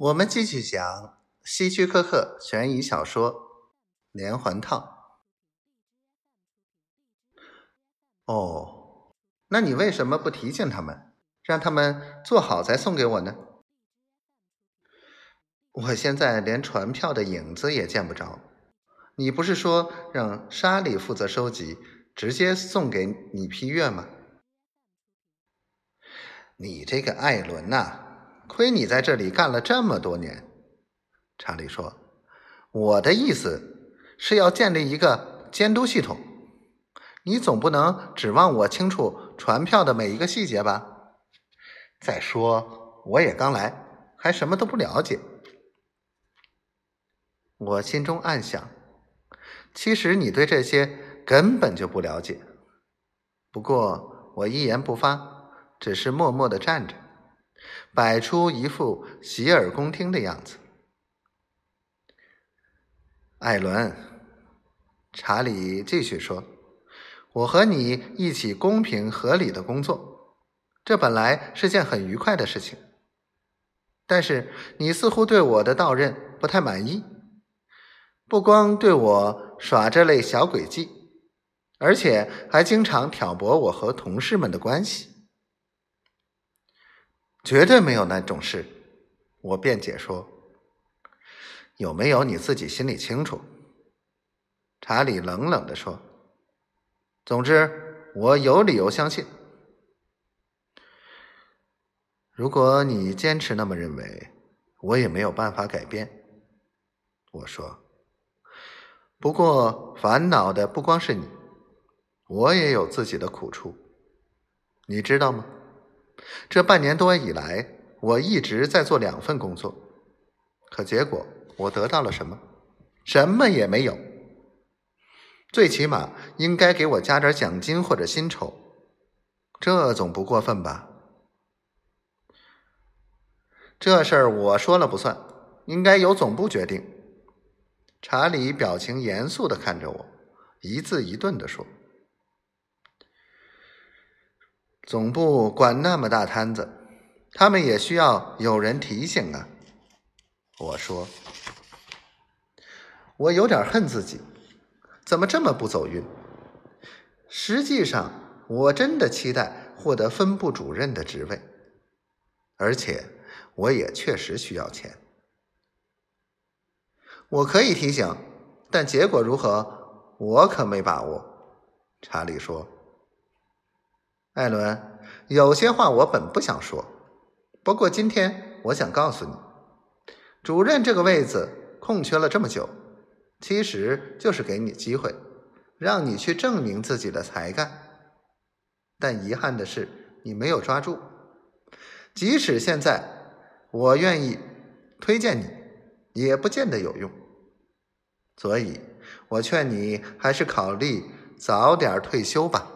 我们继续讲希区柯克悬疑小说《连环套》。哦，那你为什么不提醒他们，让他们做好再送给我呢？我现在连船票的影子也见不着。你不是说让莎莉负责收集，直接送给你批阅吗？你这个艾伦呐！亏你在这里干了这么多年，查理说：“我的意思是要建立一个监督系统，你总不能指望我清楚船票的每一个细节吧？再说我也刚来，还什么都不了解。”我心中暗想：其实你对这些根本就不了解。不过我一言不发，只是默默的站着。摆出一副洗耳恭听的样子。艾伦，查理继续说：“我和你一起公平合理的工作，这本来是件很愉快的事情。但是你似乎对我的到任不太满意，不光对我耍这类小诡计，而且还经常挑拨我和同事们的关系。”绝对没有那种事，我辩解说。有没有你自己心里清楚？查理冷冷的说。总之，我有理由相信。如果你坚持那么认为，我也没有办法改变。我说。不过，烦恼的不光是你，我也有自己的苦处，你知道吗？这半年多以来，我一直在做两份工作，可结果我得到了什么？什么也没有。最起码应该给我加点奖金或者薪酬，这总不过分吧？这事儿我说了不算，应该由总部决定。查理表情严肃的看着我，一字一顿的说。总部管那么大摊子，他们也需要有人提醒啊。我说，我有点恨自己，怎么这么不走运？实际上，我真的期待获得分部主任的职位，而且我也确实需要钱。我可以提醒，但结果如何，我可没把握。查理说。艾伦，有些话我本不想说，不过今天我想告诉你，主任这个位子空缺了这么久，其实就是给你机会，让你去证明自己的才干。但遗憾的是，你没有抓住。即使现在我愿意推荐你，也不见得有用。所以我劝你还是考虑早点退休吧。